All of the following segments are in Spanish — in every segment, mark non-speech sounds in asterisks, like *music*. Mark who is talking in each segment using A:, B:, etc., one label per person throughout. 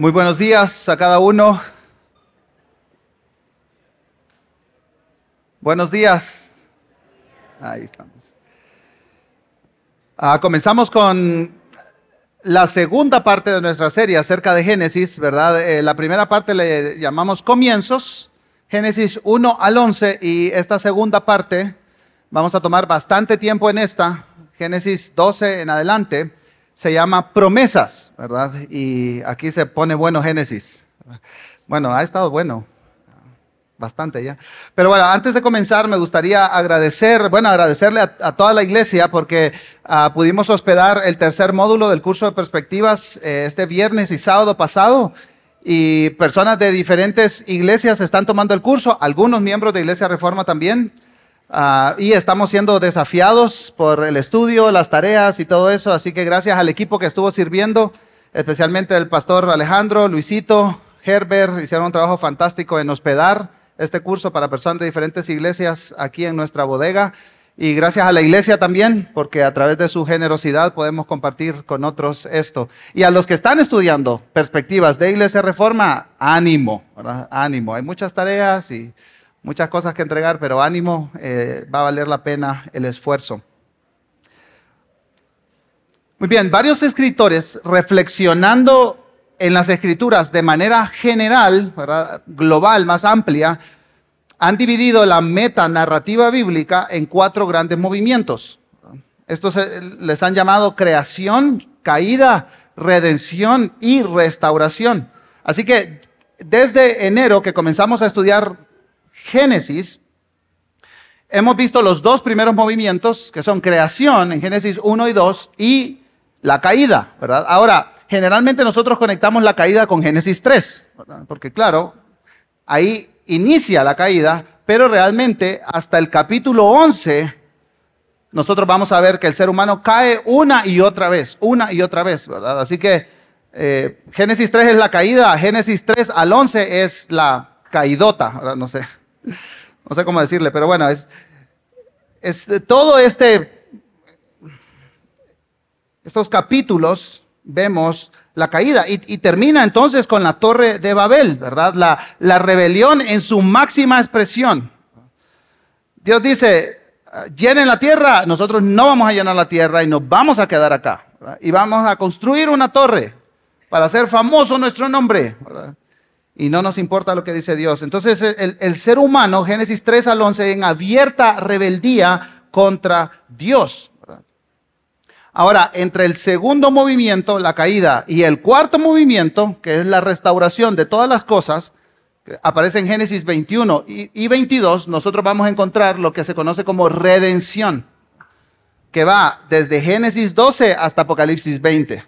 A: Muy buenos días a cada uno. Buenos días. Ahí estamos. Ah, comenzamos con la segunda parte de nuestra serie acerca de Génesis, ¿verdad? Eh, la primera parte le llamamos comienzos, Génesis 1 al 11, y esta segunda parte vamos a tomar bastante tiempo en esta, Génesis 12 en adelante se llama promesas, ¿verdad? Y aquí se pone bueno Génesis. Bueno, ha estado bueno, bastante ya. Pero bueno, antes de comenzar me gustaría agradecer, bueno, agradecerle a, toda la iglesia porque ah, pudimos hospedar el tercer módulo del curso de perspectivas eh, este viernes y sábado pasado. Y personas de diferentes iglesias están tomando el curso, algunos miembros de Iglesia Reforma también. Ah, y estamos siendo desafiados por el estudio, las tareas y todo eso. Así que gracias al equipo que estuvo sirviendo, especialmente el pastor Alejandro, Luisito, Herbert, hicieron un trabajo fantástico en hospedar este curso para personas de diferentes iglesias aquí en nuestra bodega. Y gracias a la iglesia también, porque a través de su generosidad podemos compartir con otros esto. Y a los que están estudiando perspectivas de Iglesia Reforma, ánimo, ánimo. Hay muchas tareas y muchas cosas que entregar, pero ánimo, eh, va a valer la pena el esfuerzo. Muy bien, varios escritores reflexionando en las escrituras de manera general, global, más amplia, han dividido la meta narrativa bíblica en cuatro grandes movimientos. Estos les han llamado creación, caída, redención y restauración. Así que desde enero que comenzamos a estudiar Génesis, hemos visto los dos primeros movimientos, que son creación en Génesis 1 y 2 y la caída, ¿verdad? Ahora, generalmente nosotros conectamos la caída con Génesis 3, porque claro, ahí inicia la caída, pero realmente hasta el capítulo 11 nosotros vamos a ver que el ser humano cae una y otra vez, una y otra vez, ¿verdad? Así que eh, Génesis 3 es la caída, Génesis 3 al 11 es la caidota, ¿verdad? No sé no sé cómo decirle, pero bueno, es, todo este, estos capítulos vemos la caída y, termina entonces con la torre de Babel, ¿verdad? La, la rebelión en su máxima expresión. Dios dice, llenen la tierra, nosotros no vamos a llenar la tierra y nos vamos a quedar acá. Y vamos a construir una torre para hacer famoso nuestro nombre. ¿verdad? Y no nos importa lo que dice Dios. Entonces el, ser humano, Génesis 3 al 11, en abierta rebeldía contra Dios. Ahora, entre el segundo movimiento, la caída, y el cuarto movimiento, que es la restauración de todas las cosas, aparece en Génesis 21 y, y 22, nosotros vamos a encontrar lo que se conoce como redención, que va desde Génesis 12 hasta Apocalipsis 20.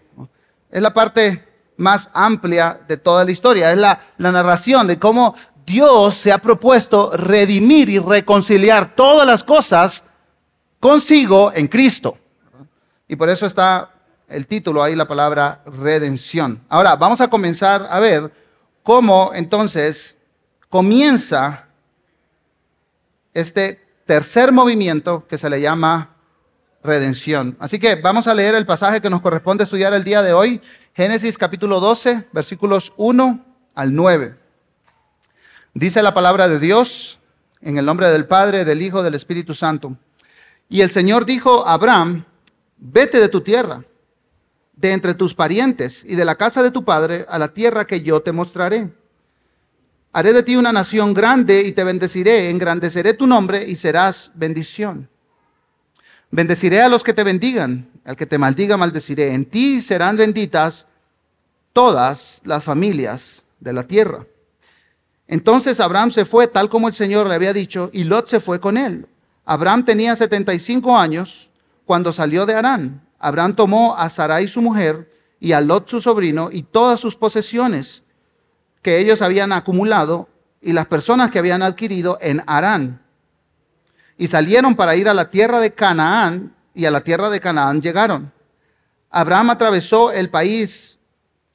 A: Es la parte más amplia de toda la historia. Es la, narración de cómo Dios se ha propuesto redimir y reconciliar todas las cosas consigo en Cristo. Y por eso está el título ahí, la palabra redención. Ahora, vamos a comenzar a ver cómo entonces comienza este tercer movimiento que se le llama redención. Así que vamos a leer el pasaje que nos corresponde estudiar el día de hoy Génesis capítulo 12, versículos 1 al 9. Dice la palabra de Dios en el nombre del Padre, del Hijo, del Espíritu Santo. Y el Señor dijo a Abraham, vete de tu tierra, de entre tus parientes y de la casa de tu padre a la tierra que yo te mostraré. Haré de ti una nación grande y te bendeciré, engrandeceré tu nombre y serás bendición. Bendeciré a los que te bendigan, al que te maldiga maldeciré. En ti serán benditas todas las familias de la tierra. Entonces Abraham se fue tal como el Señor le había dicho y Lot se fue con él. Abraham tenía 75 años cuando salió de Harán. Abraham tomó a Sarai su mujer y a Lot su sobrino y todas sus posesiones que ellos habían acumulado y las personas que habían adquirido en Harán y salieron para ir a la tierra de Canaán y a la tierra de Canaán llegaron. Abraham atravesó el país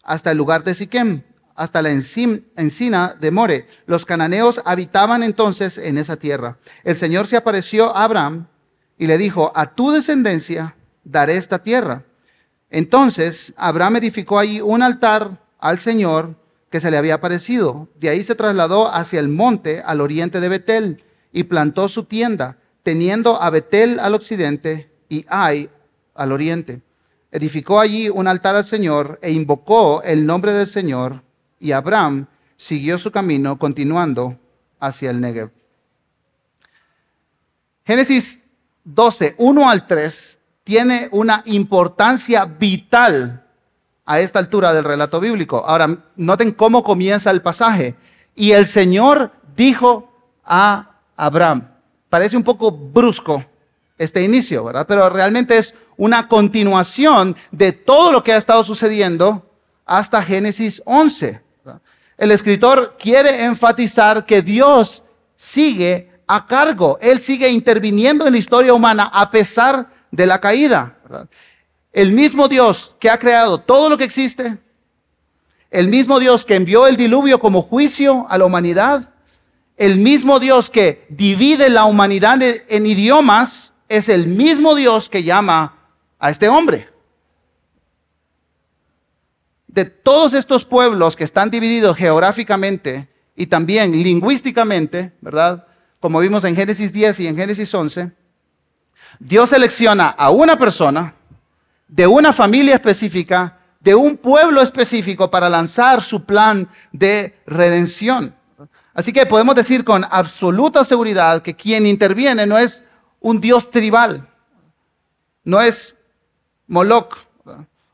A: hasta el lugar de Siquem, hasta la encina de More. Los cananeos habitaban entonces en esa tierra. El Señor se apareció a Abraham y le dijo, a tu descendencia daré esta tierra. Entonces Abraham edificó allí un altar al Señor que se le había aparecido. De ahí se trasladó hacia el monte al oriente de Betel y plantó su tienda, teniendo a Betel al occidente y Ai al oriente. Edificó allí un altar al Señor e invocó el nombre del Señor y Abraham siguió su camino continuando hacia el Negev. Génesis 12, 1 al 3, tiene una importancia vital a esta altura del relato bíblico. Ahora, noten cómo comienza el pasaje. Y el Señor dijo a Abraham. Parece un poco brusco este inicio, ¿verdad? Pero realmente es una continuación de todo lo que ha estado sucediendo hasta Génesis 11. El escritor quiere enfatizar que Dios sigue a cargo, Él sigue interviniendo en la historia humana a pesar de la caída. El mismo Dios que ha creado todo lo que existe, el mismo Dios que envió el diluvio como juicio a la humanidad, el mismo Dios que divide la humanidad en idiomas, es el mismo Dios que llama a este hombre. De todos estos pueblos que están divididos geográficamente y también lingüísticamente, ¿verdad? Como vimos en Génesis 10 y en Génesis 11, Dios selecciona a una persona de una familia específica, de un pueblo específico para lanzar su plan de redención. Así que podemos decir con absoluta seguridad que quien interviene no es un dios tribal, no es Moloch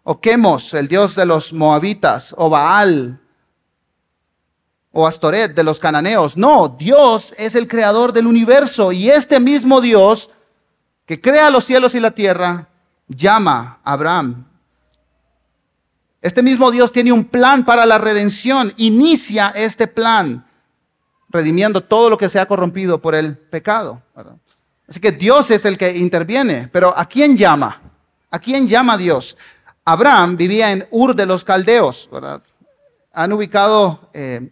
A: o Quemos, el dios de los moabitas, o Baal o Astoret de los cananeos. No, Dios es el creador del universo y este mismo Dios que crea los cielos y la tierra, llama a Abraham. Este mismo Dios tiene un plan para la redención, inicia este plan, redimiendo todo lo que se ha corrompido por el pecado. Así que Dios es el que interviene, pero ¿a quién llama? ¿A quién llama Dios? Abraham vivía en Ur de los Caldeos, Han ubicado eh,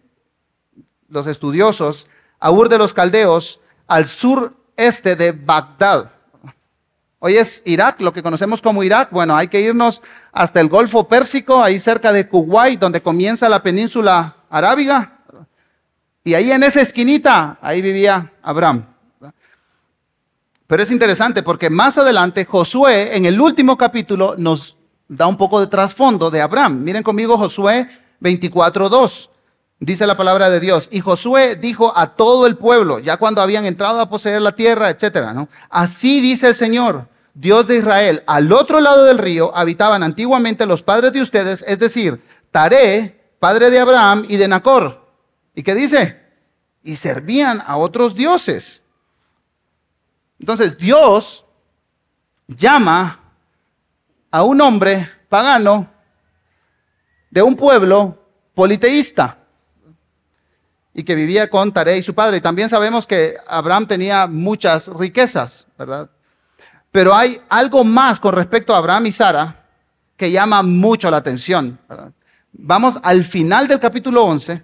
A: los estudiosos a Ur de los Caldeos al sureste de Bagdad. Hoy es Irak, lo que conocemos como Irak. Bueno, hay que irnos hasta el Golfo Pérsico, ahí cerca de Kuwait, donde comienza la península arábiga. Y ahí en esa esquinita, ahí vivía Abraham. Pero es interesante porque más adelante Josué, en el último capítulo, nos da un poco de trasfondo de Abraham. Miren conmigo Josué 24.2. Dice la palabra de Dios. Y Josué dijo a todo el pueblo, ya cuando habían entrado a poseer la tierra, etcétera, ¿no? Así dice el Señor, Dios de Israel, al otro lado del río habitaban antiguamente los padres de ustedes, es decir, Taré, padre de Abraham y de Nacor. ¿Y qué dice? Y servían a otros dioses. Entonces Dios llama a un hombre pagano de un pueblo politeísta y que vivía con Taré y su padre. Y también sabemos que Abraham tenía muchas riquezas, ¿verdad? Pero hay algo más con respecto a Abraham y Sara que llama mucho la atención. Vamos al final del capítulo 11,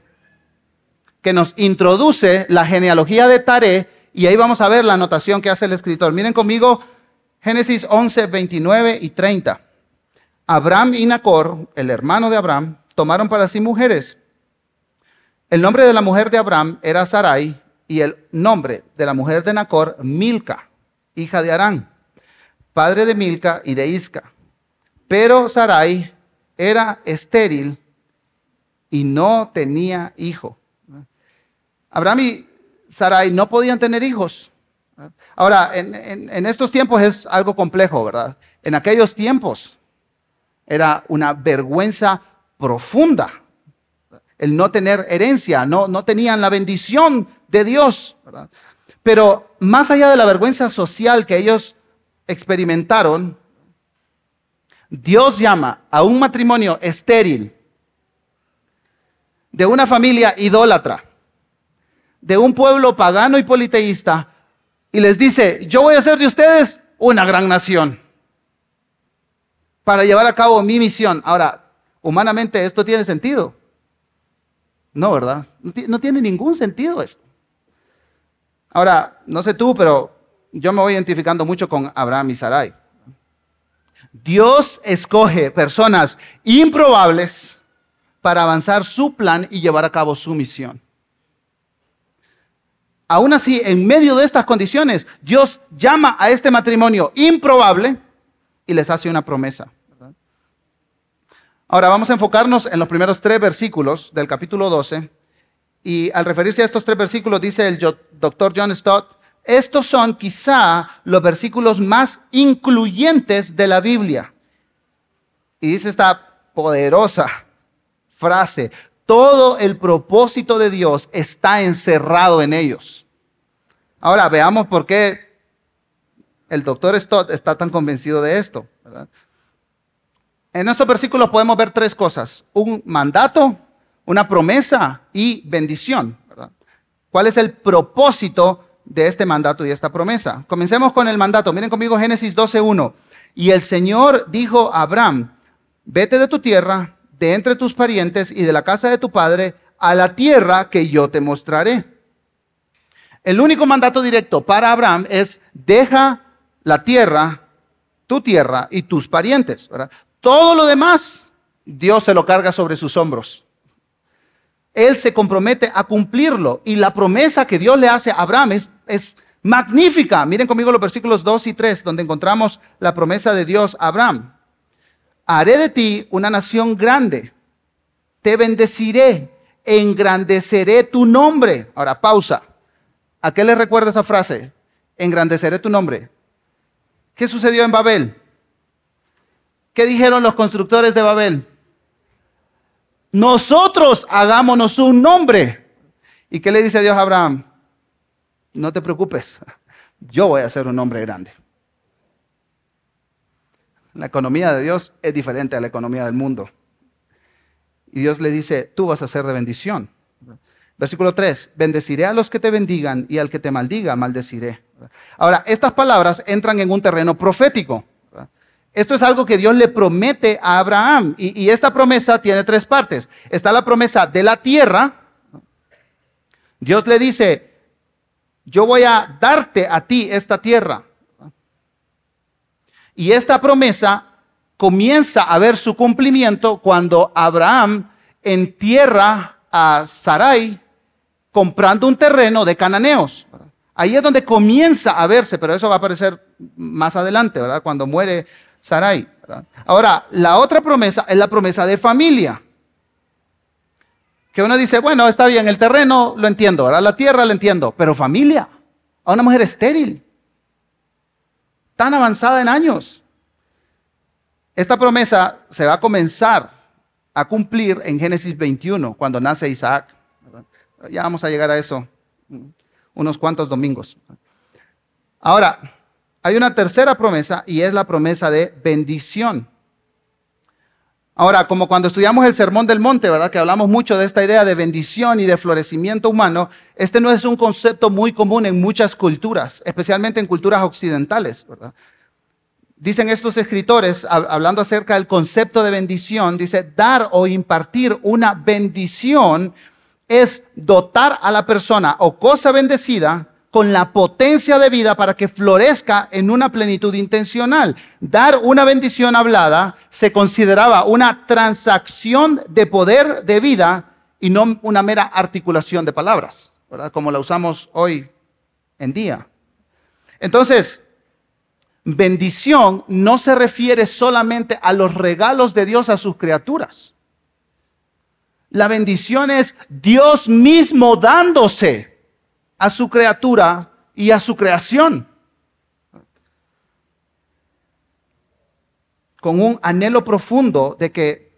A: que nos introduce la genealogía de Taré, y ahí vamos a ver la anotación que hace el escritor. Miren conmigo Génesis 11, 29 y 30. Abraham y Nacor, el hermano de Abraham, tomaron para sí mujeres. El nombre de la mujer de Abraham era Sarai y el nombre de la mujer de Nacor, Milca, hija de Arán padre de Milca y de Isca. Pero Sarai era estéril y no tenía hijo. Abraham y Sarai no podían tener hijos. Ahora, en, estos tiempos es algo complejo, ¿verdad? En aquellos tiempos era una vergüenza profunda el no tener herencia, no, no tenían la bendición de Dios, ¿verdad? Pero más allá de la vergüenza social que ellos experimentaron, Dios llama a un matrimonio estéril, de una familia idólatra, de un pueblo pagano y politeísta, y les dice, yo voy a hacer de ustedes una gran nación para llevar a cabo mi misión. Ahora, humanamente esto tiene sentido. No, ¿verdad? No tiene ningún sentido esto. Ahora, no sé tú, pero yo me voy identificando mucho con Abraham y Sarai. Dios escoge personas improbables, para avanzar su plan y llevar a cabo su misión. Aún así, en medio de estas condiciones, Dios llama a este matrimonio improbable y les hace una promesa. Ahora vamos a enfocarnos en los primeros tres versículos del capítulo 12. Y al referirse a estos tres versículos, dice el doctor John Stott, estos son quizá los versículos más incluyentes de la Biblia. Y dice esta poderosa frase, todo el propósito de Dios está encerrado en ellos. Ahora veamos por qué el doctor Stott está tan convencido de esto. En estos versículos podemos ver tres cosas, un mandato, una promesa y bendición. ¿Cuál es el propósito de este mandato y esta promesa? Comencemos con el mandato. Miren conmigo Génesis 12.1. Y el Señor dijo a Abraham, vete de tu tierra, de entre tus parientes y de la casa de tu padre, a la tierra que yo te mostraré. El único mandato directo para Abraham es, deja la tierra, tu tierra y tus parientes. Todo lo demás, Dios se lo carga sobre sus hombros. Él se compromete a cumplirlo y la promesa que Dios le hace a Abraham es, es magnífica. Miren conmigo los versículos 2 y 3, donde encontramos la promesa de Dios a Abraham haré de ti una nación grande, te bendeciré, engrandeceré tu nombre. Ahora, pausa. ¿A qué le recuerda esa frase? Engrandeceré tu nombre. ¿Qué sucedió en Babel? ¿Qué dijeron los constructores de Babel? Nosotros hagámonos un nombre. ¿Y qué le dice Dios a Abraham? No te preocupes, *laughs* yo voy a hacer un nombre grande. La economía de Dios es diferente a la economía del mundo. Y Dios le dice, tú vas a ser de bendición. Versículo 3, bendeciré a los que te bendigan y al que te maldiga, maldeciré. Ahora, estas palabras entran en un terreno profético. Esto es algo que Dios le promete a Abraham. Y, y, esta promesa tiene tres partes. Está la promesa de la tierra. Dios le dice, yo voy a darte a ti esta tierra. Y esta promesa comienza a ver su cumplimiento cuando Abraham entierra a Sarai comprando un terreno de cananeos. Ahí es donde comienza a verse, pero eso va a aparecer más adelante, ¿verdad? Cuando muere Sarai. Ahora, la otra promesa es la promesa de familia. Que uno dice, bueno, está bien, el terreno lo entiendo, ¿verdad? La tierra lo entiendo, pero familia, a una mujer estéril tan avanzada en años. Esta promesa se va a comenzar a cumplir en Génesis 21, cuando nace Isaac. Ya vamos a llegar a eso unos cuantos domingos. Ahora, hay una tercera promesa y es la promesa de bendición. Ahora, como cuando estudiamos el Sermón del Monte, ¿verdad? Que hablamos mucho de esta idea de bendición y de florecimiento humano, este no es un concepto muy común en muchas culturas, especialmente en culturas occidentales, ¿verdad? Dicen estos escritores, hablando acerca del concepto de bendición, dice, dar o impartir una bendición es dotar a la persona o cosa bendecida con la potencia de vida para que florezca en una plenitud intencional. Dar una bendición hablada se consideraba una transacción de poder de vida y no una mera articulación de palabras, como la usamos hoy en día. Entonces, bendición no se refiere solamente a los regalos de Dios a sus criaturas. La bendición es Dios mismo dándose a su criatura y a su creación. Con un anhelo profundo de que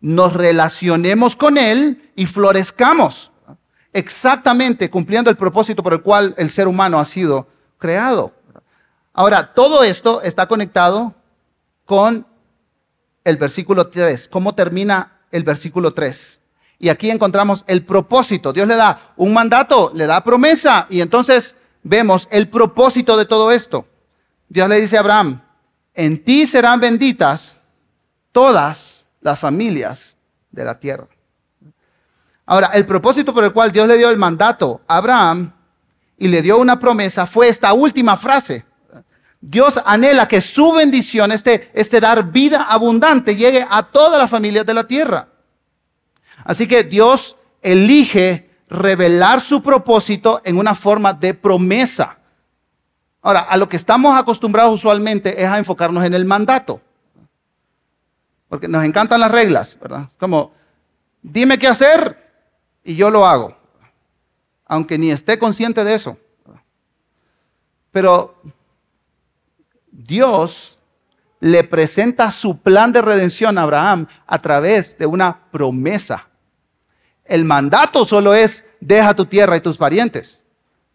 A: nos relacionemos con Él y florezcamos, exactamente cumpliendo el propósito por el cual el ser humano ha sido creado. Ahora, todo esto está conectado con el versículo 3. ¿Cómo termina el versículo 3? Y aquí encontramos el propósito. Dios le da un mandato, le da promesa y entonces vemos el propósito de todo esto. Dios le dice a Abraham, en ti serán benditas todas las familias de la tierra. Ahora, el propósito por el cual Dios le dio el mandato a Abraham y le dio una promesa fue esta última frase. Dios anhela que su bendición, este, este dar vida abundante, llegue a todas las familias de la tierra. Así que Dios elige revelar su propósito en una forma de promesa. Ahora, a lo que estamos acostumbrados usualmente es a enfocarnos en el mandato. Porque nos encantan las reglas, ¿verdad? Como, dime qué hacer y yo lo hago. Aunque ni esté consciente de eso. Pero Dios le presenta su plan de redención a Abraham a través de una promesa. El mandato solo es, deja tu tierra y tus parientes.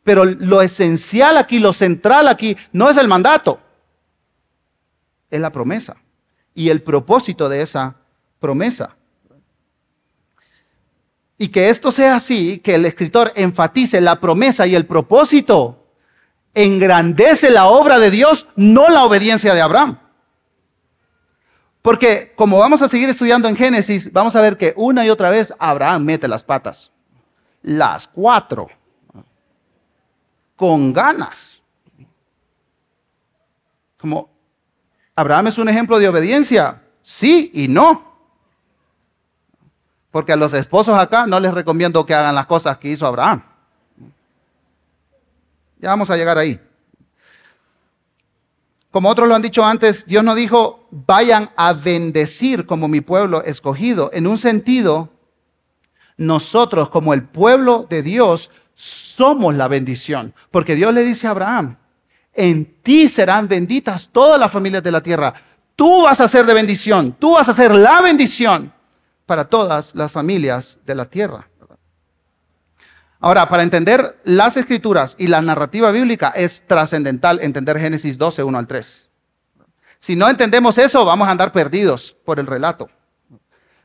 A: Pero lo esencial aquí, lo central aquí, no es el mandato, es la promesa y el propósito de esa promesa. Y que esto sea así, que el escritor enfatice la promesa y el propósito, engrandece la obra de Dios, no la obediencia de Abraham. Porque como vamos a seguir estudiando en Génesis, vamos a ver que una y otra vez Abraham mete las patas. Las cuatro. Con ganas. Como Abraham es un ejemplo de obediencia. Sí y no. Porque a los esposos acá no les recomiendo que hagan las cosas que hizo Abraham. Ya vamos a llegar ahí. Como otros lo han dicho antes, Dios no dijo, vayan a bendecir como mi pueblo escogido. En un sentido, nosotros como el pueblo de Dios somos la bendición. Porque Dios le dice a Abraham, en ti serán benditas todas las familias de la tierra. Tú vas a ser de bendición, tú vas a ser la bendición para todas las familias de la tierra. Ahora, para entender las escrituras y la narrativa bíblica es trascendental entender Génesis 12, 1 al 3. Si no entendemos eso, vamos a andar perdidos por el relato.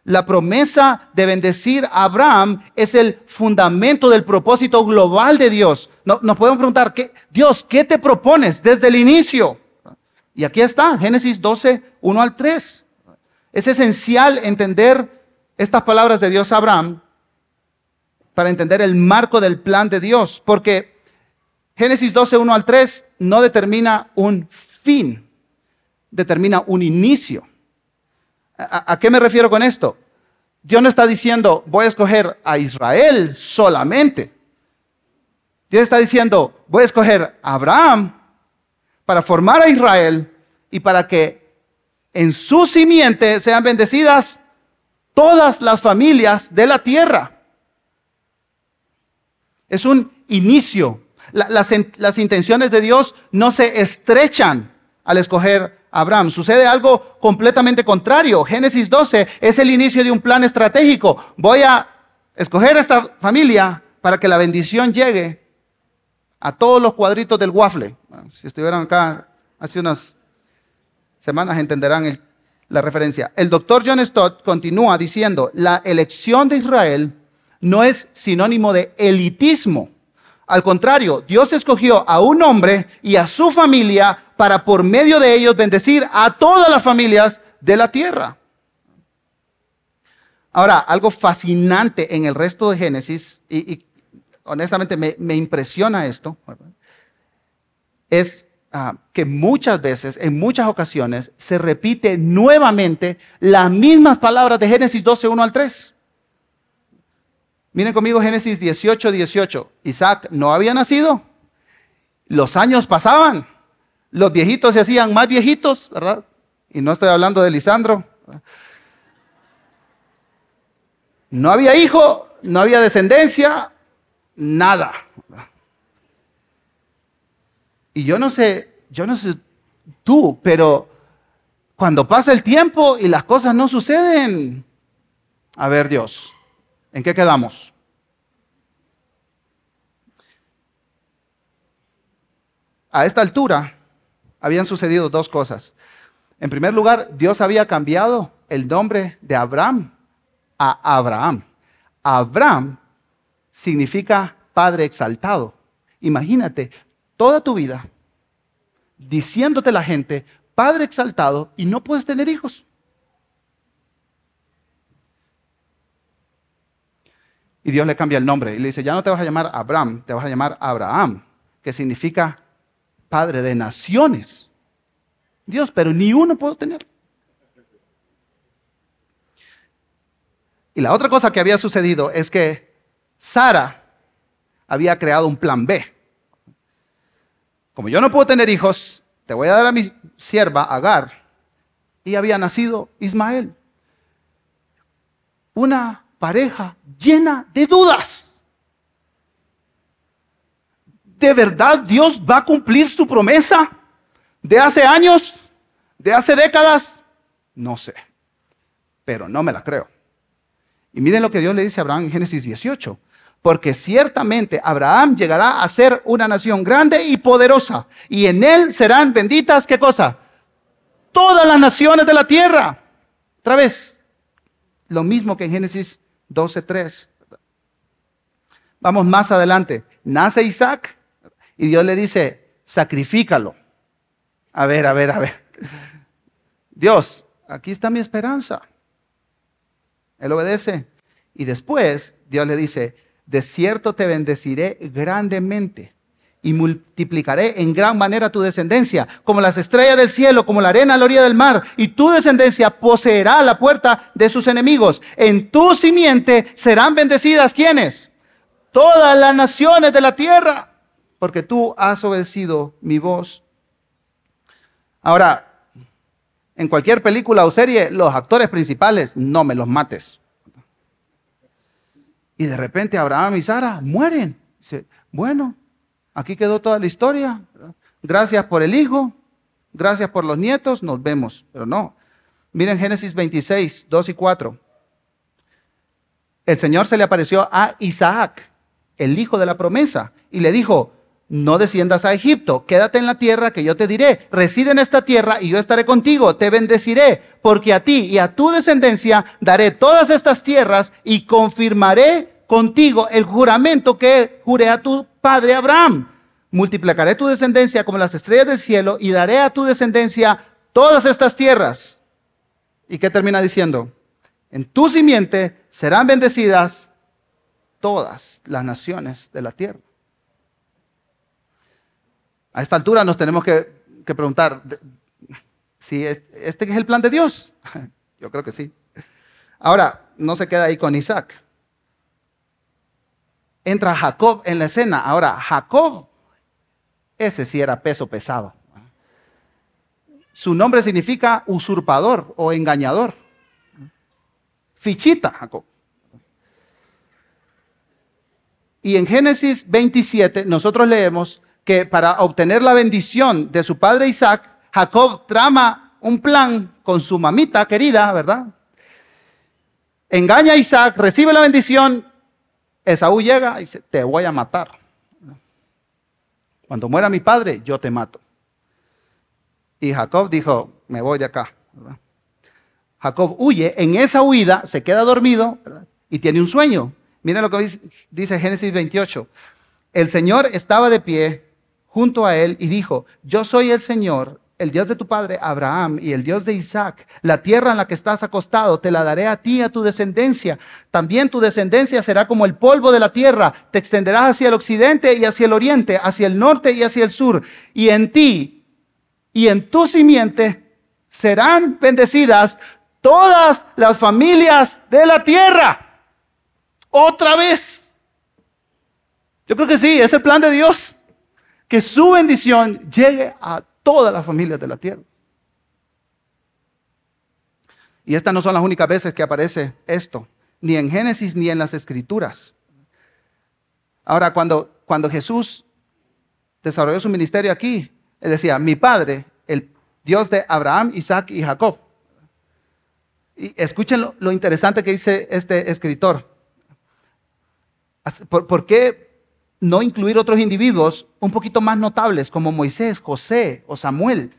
A: La promesa de bendecir a Abraham es el fundamento del propósito global de Dios. nos podemos preguntar, ¿qué, Dios, ¿qué te propones desde el inicio? Y aquí está, Génesis 12, 1 al 3. Es esencial entender estas palabras de Dios a Abraham para entender el marco del plan de Dios, porque Génesis 12, 1 al 3 no determina un fin, determina un inicio. ¿A, qué me refiero con esto? Dios no está diciendo, voy a escoger a Israel solamente. Dios está diciendo, voy a escoger a Abraham para formar a Israel y para que en su simiente sean bendecidas todas las familias de la tierra. Es un inicio. las, intenciones de Dios no se estrechan al escoger a Abraham. Sucede algo completamente contrario. Génesis 12 es el inicio de un plan estratégico. Voy a escoger a esta familia para que la bendición llegue a todos los cuadritos del waffle. Si estuvieran acá hace unas semanas entenderán la referencia. El doctor John Stott continúa diciendo, la elección de Israel no es sinónimo de elitismo. Al contrario, Dios escogió a un hombre y a su familia para por medio de ellos bendecir a todas las familias de la tierra. Ahora, algo fascinante en el resto de Génesis, y, honestamente me, impresiona esto, es ah, que muchas veces, en muchas ocasiones, se repite nuevamente las mismas palabras de Génesis 12, 1 al 3. Miren conmigo Génesis 18, 18. Isaac no había nacido. Los años pasaban. Los viejitos se hacían más viejitos, ¿verdad? Y no estoy hablando de Lisandro. No había hijo, no había descendencia, nada. Y yo no sé, yo no sé tú, pero cuando pasa el tiempo y las cosas no suceden, a ver Dios, ¿En qué quedamos? A esta altura habían sucedido dos cosas. En primer lugar, Dios había cambiado el nombre de Abraham a Abraham. Abraham significa Padre exaltado. Imagínate toda tu vida diciéndote la gente, Padre exaltado, y no puedes tener hijos. Y Dios le cambia el nombre y le dice, ya no te vas a llamar Abraham, te vas a llamar Abraham, que significa Padre de naciones. Dios, pero ni uno puedo tener. Y la otra cosa que había sucedido es que Sara había creado un plan B. Como yo no puedo tener hijos, te voy a dar a mi sierva Agar. Y había nacido Ismael. Una pareja llena de dudas. ¿De verdad Dios va a cumplir su promesa de hace años? ¿De hace décadas? No sé, pero no me la creo. Y miren lo que Dios le dice a Abraham en Génesis 18. Porque ciertamente Abraham llegará a ser una nación grande y poderosa. Y en él serán benditas, ¿qué cosa? Todas las naciones de la tierra. Otra vez, lo mismo que en Génesis 12.3. Vamos más adelante. Nace Isaac y Dios le dice, sacrifícalo. A ver, a ver, a ver. Dios, aquí está mi esperanza. Él obedece. Y después Dios le dice, de cierto te bendeciré grandemente y multiplicaré en gran manera tu descendencia, como las estrellas del cielo, como la arena a la orilla del mar, y tu descendencia poseerá la puerta de sus enemigos. En tu simiente serán bendecidas quienes? Todas las naciones de la tierra, porque tú has obedecido mi voz. Ahora, en cualquier película o serie, los actores principales, no me los mates. Y de repente Abraham y Sara mueren. Dice, bueno, aquí quedó toda la historia. Gracias por el hijo, gracias por los nietos, nos vemos. Pero no. Miren Génesis 26, 2 y 4. El Señor se le apareció a Isaac, el hijo de la promesa, y le dijo, no desciendas a Egipto, quédate en la tierra que yo te diré, reside en esta tierra y yo estaré contigo, te bendeciré, porque a ti y a tu descendencia daré todas estas tierras y confirmaré contigo el juramento que juré a tu padre Abraham. Multiplicaré tu descendencia como las estrellas del cielo y daré a tu descendencia todas estas tierras. ¿Y qué termina diciendo? En tu simiente serán bendecidas todas las naciones de la tierra. A esta altura nos tenemos que, preguntar si este es el plan de Dios. *laughs* Yo creo que sí. Ahora, no se queda ahí con Isaac. Entra Jacob en la escena. Ahora, Jacob, ese sí era peso pesado. Su nombre significa usurpador o engañador. Fichita, Jacob. Y en Génesis 27 nosotros leemos que para obtener la bendición de su padre Isaac, Jacob trama un plan con su mamita querida, ¿verdad? Engaña a Isaac, recibe la bendición, Esaú llega y dice, te voy a matar. Cuando muera mi padre, yo te mato. Y Jacob dijo, me voy de acá. Jacob huye, en esa huida se queda dormido y tiene un sueño. Miren lo que dice Génesis 28. El Señor estaba de pie junto a él y dijo, yo soy el Señor, el Dios de tu padre Abraham y el Dios de Isaac. La tierra en la que estás acostado te la daré a ti y a tu descendencia. También tu descendencia será como el polvo de la tierra. Te extenderás hacia el occidente y hacia el oriente, hacia el norte y hacia el sur. Y en ti y en tu simiente serán bendecidas todas las familias de la tierra. Otra vez. Yo creo que sí, es el plan de Dios que su bendición llegue a todas las familias de la tierra. Y estas no son las únicas veces que aparece esto, ni en Génesis ni en las Escrituras. Ahora, cuando, cuando Jesús desarrolló su ministerio aquí, él decía, mi Padre, el Dios de Abraham, Isaac y Jacob. Y escuchen lo, interesante que dice este escritor. ¿Por, ¿Por qué no incluir otros individuos un poquito más notables como Moisés, José o Samuel,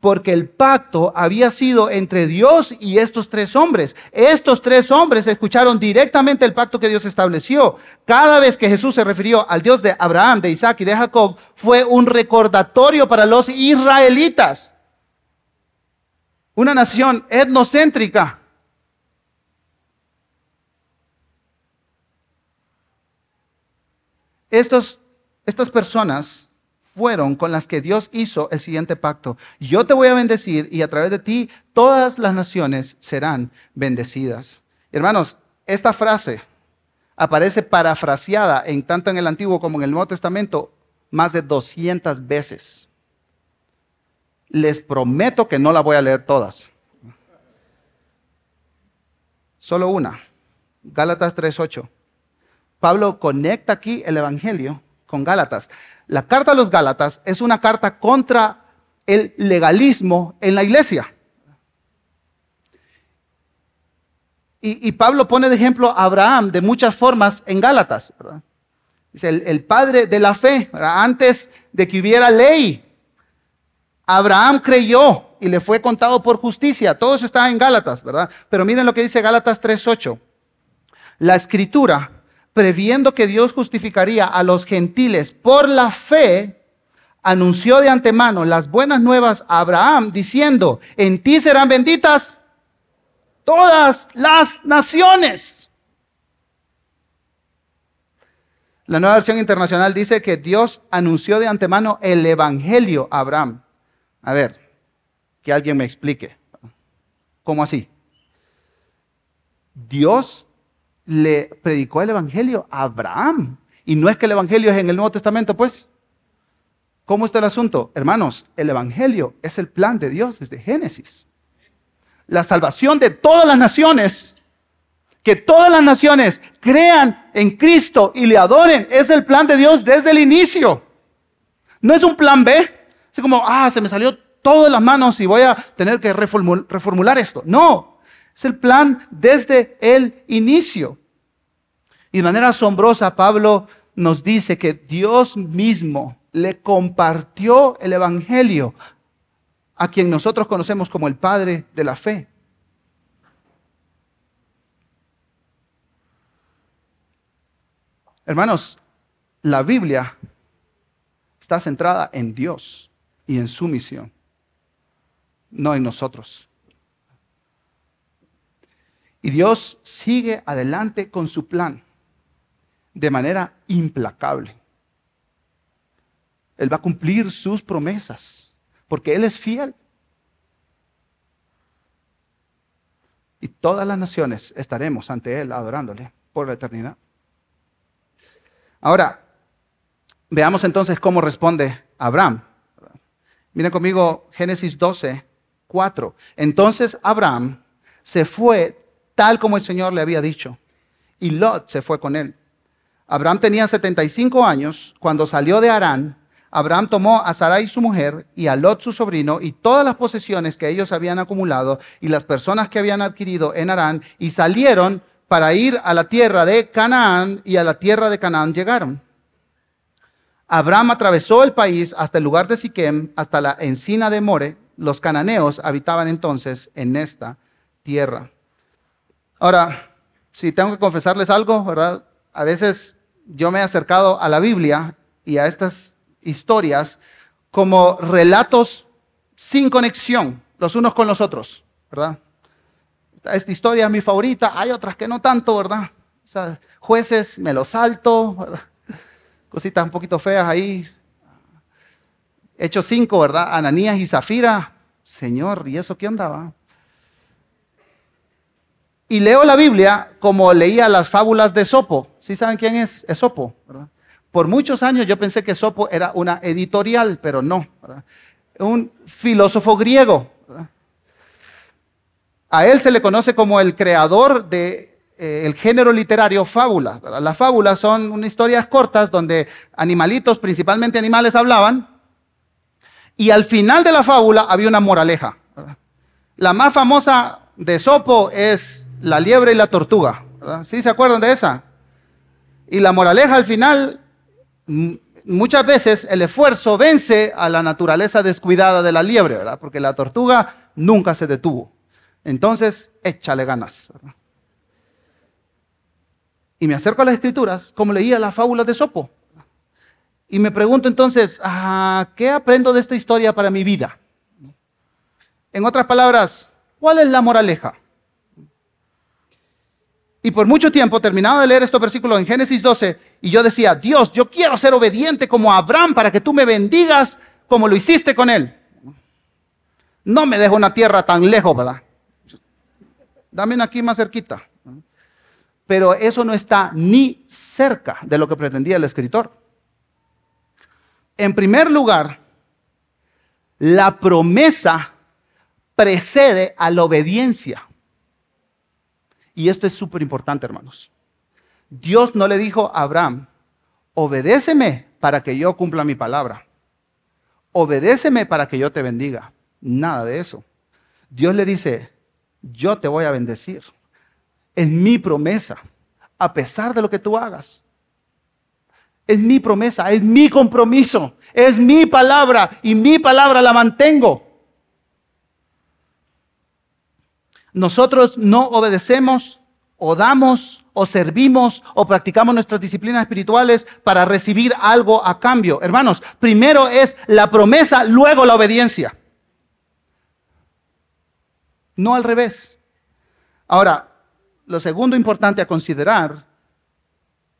A: porque el pacto había sido entre Dios y estos tres hombres. Estos tres hombres escucharon directamente el pacto que Dios estableció. Cada vez que Jesús se refirió al Dios de Abraham, de Isaac y de Jacob, fue un recordatorio para los israelitas. Una nación etnocéntrica Estas personas fueron con las que Dios hizo el siguiente pacto. Yo te voy a bendecir y a través de ti todas las naciones serán bendecidas. Hermanos, esta frase aparece parafraseada en tanto en el Antiguo como en el Nuevo Testamento más de 200 veces. Les prometo que no la voy a leer todas. Solo una. Gálatas 3:8. Pablo conecta aquí el Evangelio con Gálatas. La carta a los Gálatas es una carta contra el legalismo en la iglesia. Y, Pablo pone de ejemplo a Abraham de muchas formas en Gálatas. Es el, padre de la fe, antes de que hubiera ley. Abraham creyó y le fue contado por justicia. Todo eso está en Gálatas, ¿verdad? Pero miren lo que dice Gálatas 3.8. La escritura, previendo que Dios justificaría a los gentiles por la fe, anunció de antemano las buenas nuevas a Abraham, diciendo, en ti serán benditas todas las naciones. La nueva versión internacional dice que Dios anunció de antemano el Evangelio a Abraham. A ver, que alguien me explique. ¿Cómo así? Dios le predicó el Evangelio a Abraham. Y no es que el Evangelio es en el Nuevo Testamento, pues. ¿Cómo está el asunto? Hermanos, el Evangelio es el plan de Dios desde Génesis la salvación de todas las naciones. Que todas las naciones crean en Cristo y le adoren. Es el plan de Dios desde el inicio. No es un plan B. Así como, ah, se me salió todo de las manos y voy a tener que reformular esto. No, es el plan desde el inicio. Y de manera asombrosa, Pablo nos dice que Dios mismo le compartió el Evangelio a quien nosotros conocemos como el Padre de la fe. Hermanos, la Biblia está centrada en Dios y en su misión, no en nosotros. Y Dios sigue adelante con su plan de manera implacable. Él va a cumplir sus promesas porque Él es fiel. Y todas las naciones estaremos ante Él adorándole por la eternidad. Ahora, veamos entonces cómo responde Abraham. Miren conmigo Génesis 12, 4. Entonces Abraham se fue tal como el Señor le había dicho, y Lot se fue con él. Abraham tenía 75 años cuando salió de Arán Abraham tomó a Sarai su mujer y a Lot su sobrino y todas las posesiones que ellos habían acumulado y las personas que habían adquirido en Arán y salieron para ir a la tierra de Canaán y a la tierra de Canaán llegaron. Abraham atravesó el país hasta el lugar de Siquem, hasta la encina de More. Los cananeos habitaban entonces en esta tierra. Ahora, si tengo que confesarles algo, ¿verdad? A veces yo me he acercado a la Biblia y a estas historias como relatos sin conexión los unos con los otros, ¿verdad? Esta historia es mi favorita, hay otras que no tanto, ¿verdad? jueces, me los salto, cositas un poquito feas ahí. Hechos 5, ¿verdad? Ananías y Zafira, Señor, ¿y eso qué andaba? Y leo la Biblia como leía las fábulas de Sopo. ¿Sí saben quién es Esopo? ¿verdad? Por muchos años yo pensé que Sopo era una editorial, pero no. Un filósofo griego. A él se le conoce como el creador de, eh, género literario fábula. Las fábulas son historias cortas donde animalitos, principalmente animales, hablaban. Y al final de la fábula había una moraleja. La más famosa de Sopo es la liebre y la tortuga. ¿Sí se acuerdan de esa? Y la moraleja al final muchas veces el esfuerzo vence a la naturaleza descuidada de la liebre, ¿verdad? Porque la tortuga nunca se detuvo. Entonces, échale ganas. Y me acerco a las escrituras, como leía las fábulas de Sopo. Y me pregunto entonces, ah, ¿qué aprendo de esta historia para mi vida? En otras palabras, ¿cuál es la moraleja? Y por mucho tiempo terminaba de leer estos versículos en Génesis 12 y yo decía, Dios, yo quiero ser obediente como Abraham para que tú me bendigas como lo hiciste con él. No me dejo una tierra tan lejos, ¿verdad? Dame una aquí más cerquita. pero eso no está ni cerca de lo que pretendía el escritor. En primer lugar, la promesa precede a la obediencia. Y esto es súper importante, hermanos. Dios no le dijo a Abraham, obedéceme para que yo cumpla mi palabra. Obedéceme para que yo te bendiga. Nada de eso. Dios le dice, yo te voy a bendecir. Es mi promesa, a pesar de lo que tú hagas. Es mi promesa, es mi compromiso, es mi palabra y mi palabra la mantengo. Nosotros no obedecemos o damos o servimos o practicamos nuestras disciplinas espirituales para recibir algo a cambio. Hermanos, primero es la promesa, luego la obediencia. No al revés. Ahora, lo segundo importante a considerar,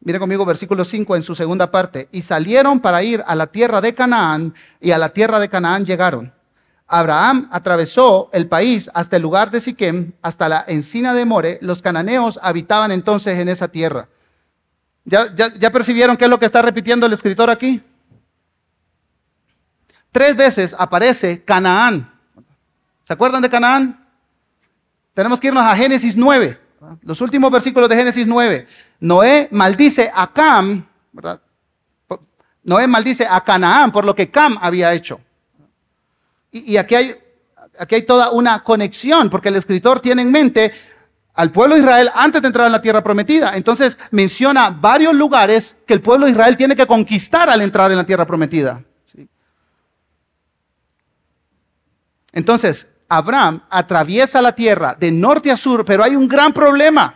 A: mire conmigo versículo 5 en su segunda parte, y salieron para ir a la tierra de Canaán y a la tierra de Canaán llegaron. Abraham atravesó el país hasta el lugar de Siquem, hasta la encina de More. Los cananeos habitaban entonces en esa tierra. ¿Ya, ya, percibieron qué es lo que está repitiendo el escritor aquí? Tres veces aparece Canaán. ¿Se acuerdan de Canaán? Tenemos que irnos a Génesis 9, los últimos versículos de Génesis 9. Noé maldice a Cam, ¿verdad? Noé maldice a Canaán por lo que Cam había hecho. Y, aquí, hay, aquí hay toda una conexión, porque el escritor tiene en mente al pueblo de Israel antes de entrar en la tierra prometida. Entonces menciona varios lugares que el pueblo de Israel tiene que conquistar al entrar en la tierra prometida. Entonces, Abraham atraviesa la tierra de norte a sur, pero hay un gran problema.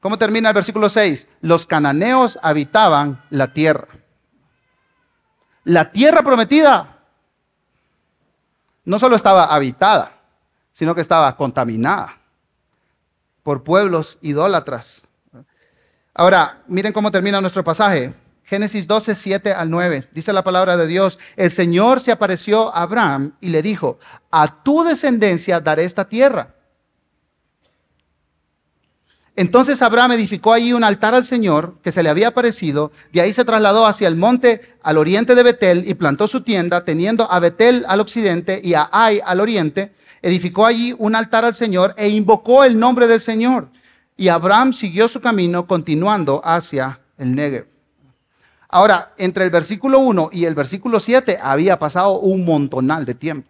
A: ¿Cómo termina el versículo 6? Los cananeos habitaban la tierra. La tierra prometida no solo estaba habitada, sino que estaba contaminada por pueblos idólatras. Ahora, miren cómo termina nuestro pasaje. Génesis 12, 7 al 9. Dice la palabra de Dios, el Señor se apareció a Abraham y le dijo, a tu descendencia daré esta tierra. Entonces Abraham edificó allí un altar al Señor que se le había aparecido, de ahí se trasladó hacia el monte al oriente de Betel y plantó su tienda, teniendo a Betel al occidente y a Ai al oriente, edificó allí un altar al Señor e invocó el nombre del Señor. Y Abraham siguió su camino continuando hacia el Negev. Ahora, entre el versículo 1 y el versículo 7 había pasado un montonal de tiempo.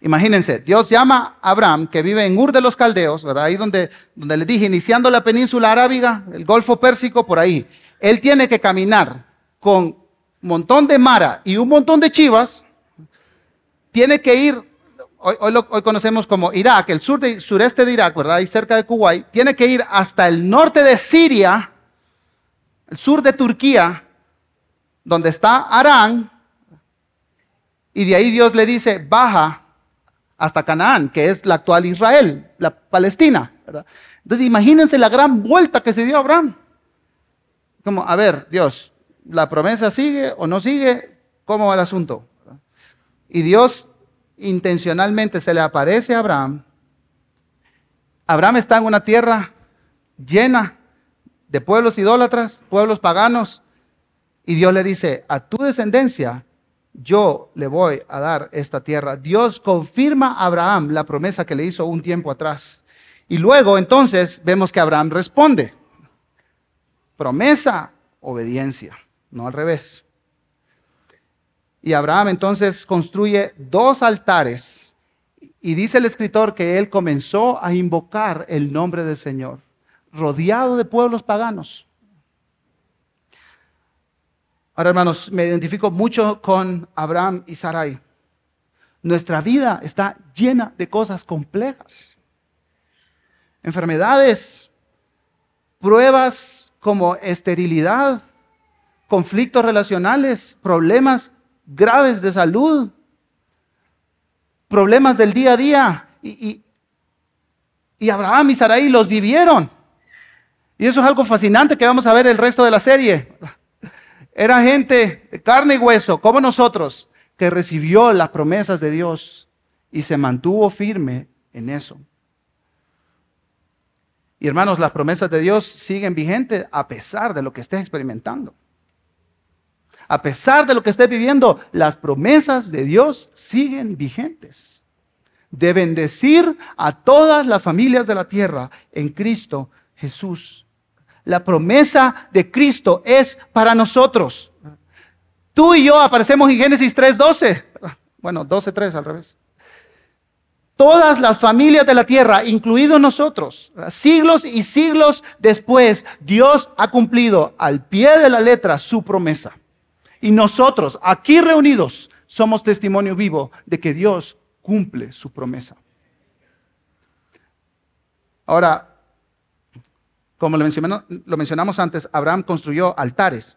A: Imagínense, Dios llama a Abraham, que vive en Ur de los Caldeos. Ahí donde, donde le dije, iniciando la península arábiga, el Golfo Pérsico, por ahí. Él tiene que caminar con un montón de mara y un montón de chivas. Tiene que ir, hoy, lo, conocemos como Irak, el sur de, sureste de Irak, ¿verdad? Ahí cerca de Kuwait. Tiene que ir hasta el norte de Siria, el sur de Turquía, donde está Arán. Y de ahí Dios le dice, baja hasta Canaán, que es la actual Israel, la Palestina. Entonces imagínense la gran vuelta que se dio Abraham. Como, a ver, Dios, ¿la promesa sigue o no sigue? ¿Cómo va el asunto? Y Dios intencionalmente se le aparece a Abraham. Abraham está en una tierra llena de pueblos idólatras, pueblos paganos, y Dios le dice, a tu descendencia yo le voy a dar esta tierra. Dios confirma a Abraham la promesa que le hizo un tiempo atrás. Y luego entonces vemos que Abraham responde. Promesa, obediencia, no al revés. Y Abraham entonces construye dos altares y dice el escritor que él comenzó a invocar el nombre del Señor, rodeado de pueblos paganos. Ahora, hermanos, me identifico mucho con Abraham y Sarai. Nuestra vida está llena de cosas complejas. Enfermedades, pruebas como esterilidad, conflictos relacionales, problemas graves de salud, problemas del día a día. Y, y Abraham y Sarai los vivieron. Y eso es algo fascinante que vamos a ver el resto de la serie. Era gente de carne y hueso, como nosotros, que recibió las promesas de Dios y se mantuvo firme en eso. Y hermanos, las promesas de Dios siguen vigentes a pesar de lo que estés experimentando. A pesar de lo que estés viviendo, las promesas de Dios siguen vigentes. De bendecir a todas las familias de la tierra en Cristo Jesús. La promesa de Cristo es para nosotros. Tú y yo aparecemos en Génesis 3.12. Bueno, 12.3 al revés todas las familias de la tierra, incluidos nosotros, siglos y siglos después, Dios ha cumplido al pie de la letra su promesa. Y nosotros, aquí reunidos, somos testimonio vivo de que Dios cumple su promesa. Ahora, como lo mencionamos, antes, Abraham construyó altares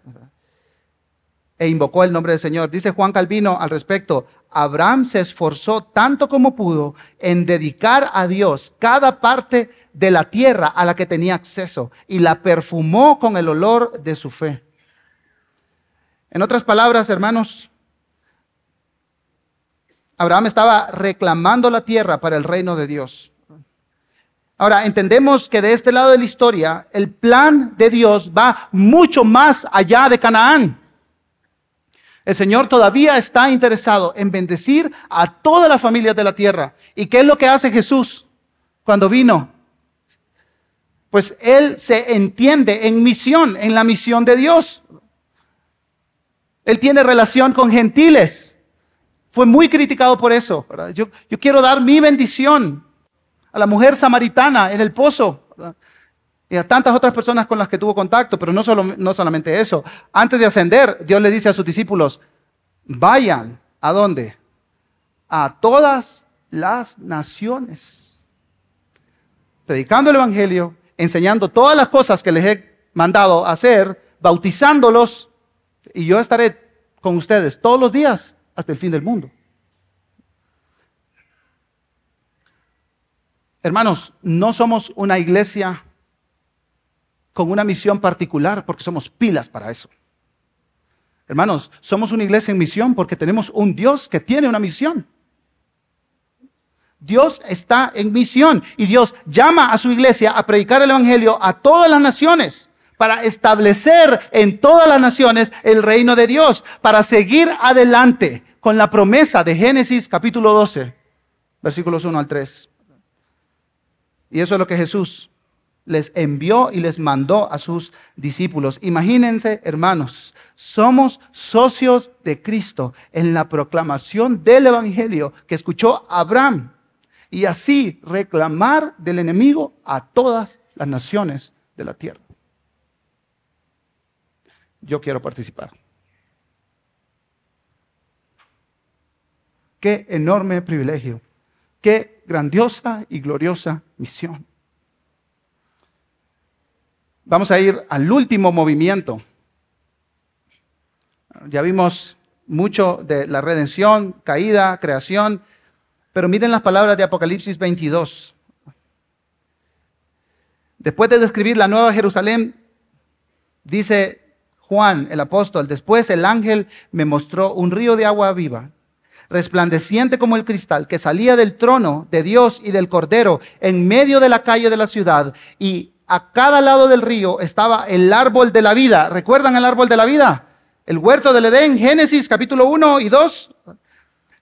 A: e invocó el nombre del Señor. Dice Juan Calvino al respecto, Abraham se esforzó tanto como pudo en dedicar a Dios cada parte de la tierra a la que tenía acceso y la perfumó con el olor de su fe. En otras palabras, hermanos, Abraham estaba reclamando la tierra para el reino de Dios. Ahora, entendemos que de este lado de la historia, el plan de Dios va mucho más allá de Canaán. El Señor todavía está interesado en bendecir a todas las familias de la tierra. ¿Y qué es lo que hace Jesús cuando vino? Pues Él se entiende en misión, en la misión de Dios. Él tiene relación con gentiles. Fue muy criticado por eso. Yo, yo, quiero dar mi bendición a la mujer samaritana en el pozo y a tantas otras personas con las que tuvo contacto, pero no, solo, no solamente eso. Antes de ascender, Dios le dice a sus discípulos, vayan, ¿a dónde? A todas las naciones, predicando el Evangelio, enseñando todas las cosas que les he mandado hacer, bautizándolos, y yo estaré con ustedes todos los días hasta el fin del mundo. Hermanos, no somos una iglesia con una misión particular porque somos pilas para eso. Hermanos, somos una iglesia en misión porque tenemos un Dios que tiene una misión. Dios está en misión y Dios llama a su iglesia a predicar el Evangelio a todas las naciones para establecer en todas las naciones el reino de Dios, para seguir adelante con la promesa de Génesis capítulo 12, versículos 1 al 3. Y eso es lo que Jesús les envió y les mandó a sus discípulos. Imagínense, hermanos, somos socios de Cristo en la proclamación del Evangelio que escuchó Abraham y así reclamar del enemigo a todas las naciones de la tierra. Yo quiero participar. Qué enorme privilegio, qué grandiosa y gloriosa misión. Vamos a ir al último movimiento. Ya vimos mucho de la redención, caída, creación, pero miren las palabras de Apocalipsis 22. Después de describir la nueva Jerusalén, dice Juan, el apóstol, después el ángel me mostró un río de agua viva, resplandeciente como el cristal, que salía del trono de Dios y del Cordero en medio de la calle de la ciudad, y a cada lado del río estaba el árbol de la vida. ¿Recuerdan el árbol de la vida? El huerto del Edén, Génesis capítulo 1 y 2,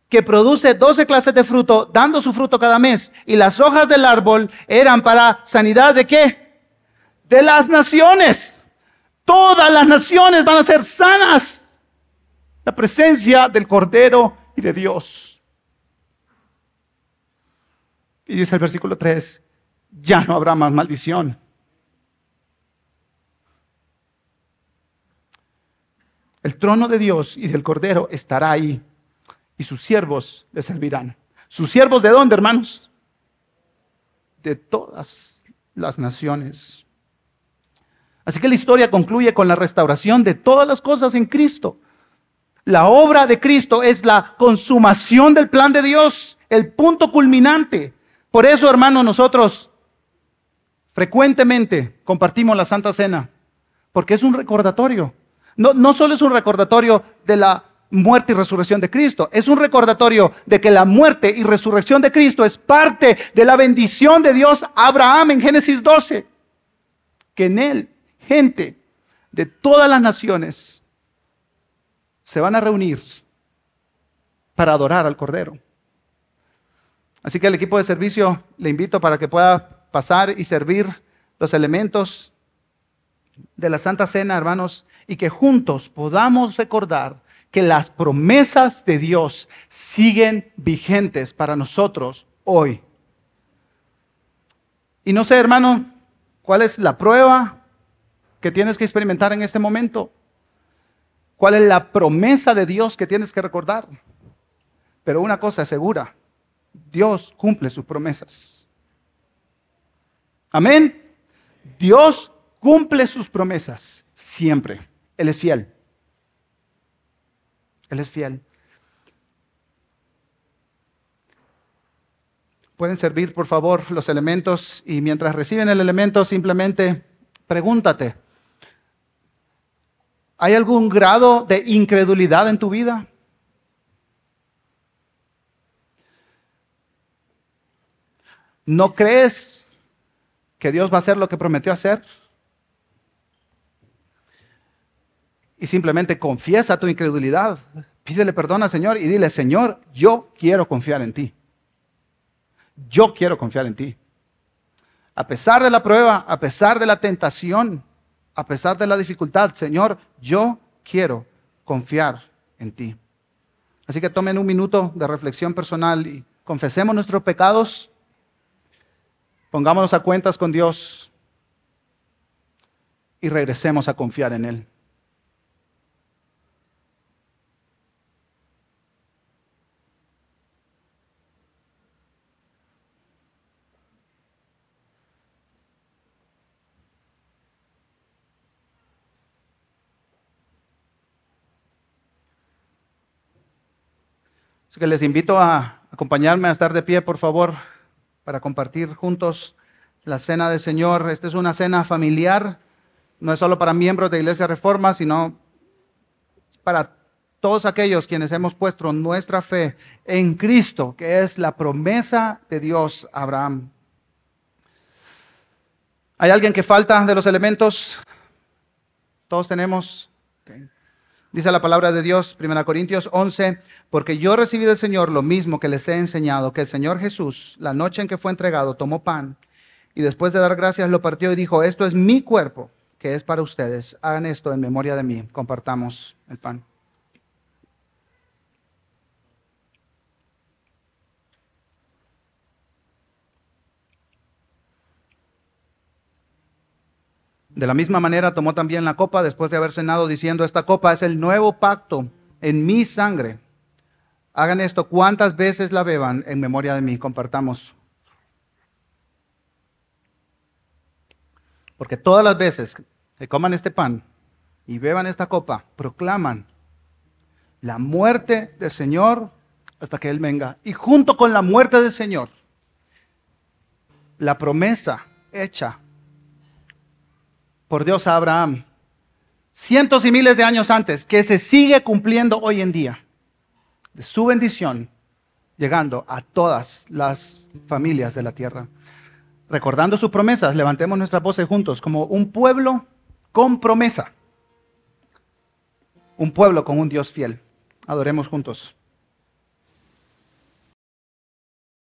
A: que produce 12 clases de fruto, dando su fruto cada mes. Y las hojas del árbol eran para sanidad de qué? De las naciones. Todas las naciones van a ser sanas. La presencia del Cordero y de Dios. Y dice el versículo 3, ya no habrá más maldición El trono de Dios y del Cordero estará ahí y sus siervos le servirán. ¿Sus siervos de dónde, hermanos? De todas las naciones. Así que la historia concluye con la restauración de todas las cosas en Cristo. La obra de Cristo es la consumación del plan de Dios, el punto culminante. Por eso, hermanos, nosotros frecuentemente compartimos la Santa Cena, porque es un recordatorio no, solo es un recordatorio de la muerte y resurrección de Cristo. Es un recordatorio de que la muerte y resurrección de Cristo es parte de la bendición de Dios a Abraham en Génesis 12. que en él gente de todas las naciones se van a reunir para adorar al Cordero. Así que el equipo de servicio le invito para que pueda pasar y servir los elementos de la Santa Cena, hermanos, y que juntos podamos recordar que las promesas de Dios siguen vigentes para nosotros hoy. Y no sé, hermano, cuál es la prueba que tienes que experimentar en este momento. ¿Cuál es la promesa de Dios que tienes que recordar? Pero una cosa es segura, Dios cumple sus promesas. Amén. Dios cumple sus promesas siempre. Él es fiel. Él es fiel. Pueden servir, por favor, los elementos y mientras reciben el elemento, simplemente pregúntate, ¿hay algún grado de incredulidad en tu vida? ¿No crees que Dios va a hacer lo que prometió hacer? Y simplemente confiesa tu incredulidad. Pídele perdón al Señor y dile, Señor, yo quiero confiar en ti. Yo quiero confiar en ti. A pesar de la prueba, a pesar de la tentación, a pesar de la dificultad, Señor, yo quiero confiar en ti. Así que tomen un minuto de reflexión personal y confesemos nuestros pecados Pongámonos a cuentas con Dios y regresemos a confiar en Él. Que les invito a acompañarme a estar de pie, por favor para compartir juntos la cena del Señor. Esta es una cena familiar, no es solo para miembros de Iglesia Reforma, sino para todos aquellos quienes hemos puesto nuestra fe en Cristo, que es la promesa de Dios a Abraham. ¿Hay alguien que falta de los elementos? Todos tenemos. Dice la palabra de Dios, 1 Corintios 11, porque yo recibí del Señor lo mismo que les he enseñado, que el Señor Jesús, la noche en que fue entregado, tomó pan y después de dar gracias lo partió y dijo, esto es mi cuerpo, que es para ustedes. Hagan esto en memoria de mí. Compartamos el pan. De la misma manera tomó también la copa después de haber cenado diciendo, esta copa es el nuevo pacto en mi sangre. Hagan esto cuantas veces la beban en memoria de mí. Compartamos. Porque todas las veces que coman este pan y beban esta copa, proclaman la muerte del Señor hasta que Él venga. Y junto con la muerte del Señor, la promesa hecha por Dios a Abraham, cientos y miles de años antes, que se sigue cumpliendo hoy en día, de su bendición llegando a todas las familias de la tierra. Recordando sus promesas, levantemos nuestras voces juntos como un pueblo con promesa, un pueblo con un Dios fiel. Adoremos juntos.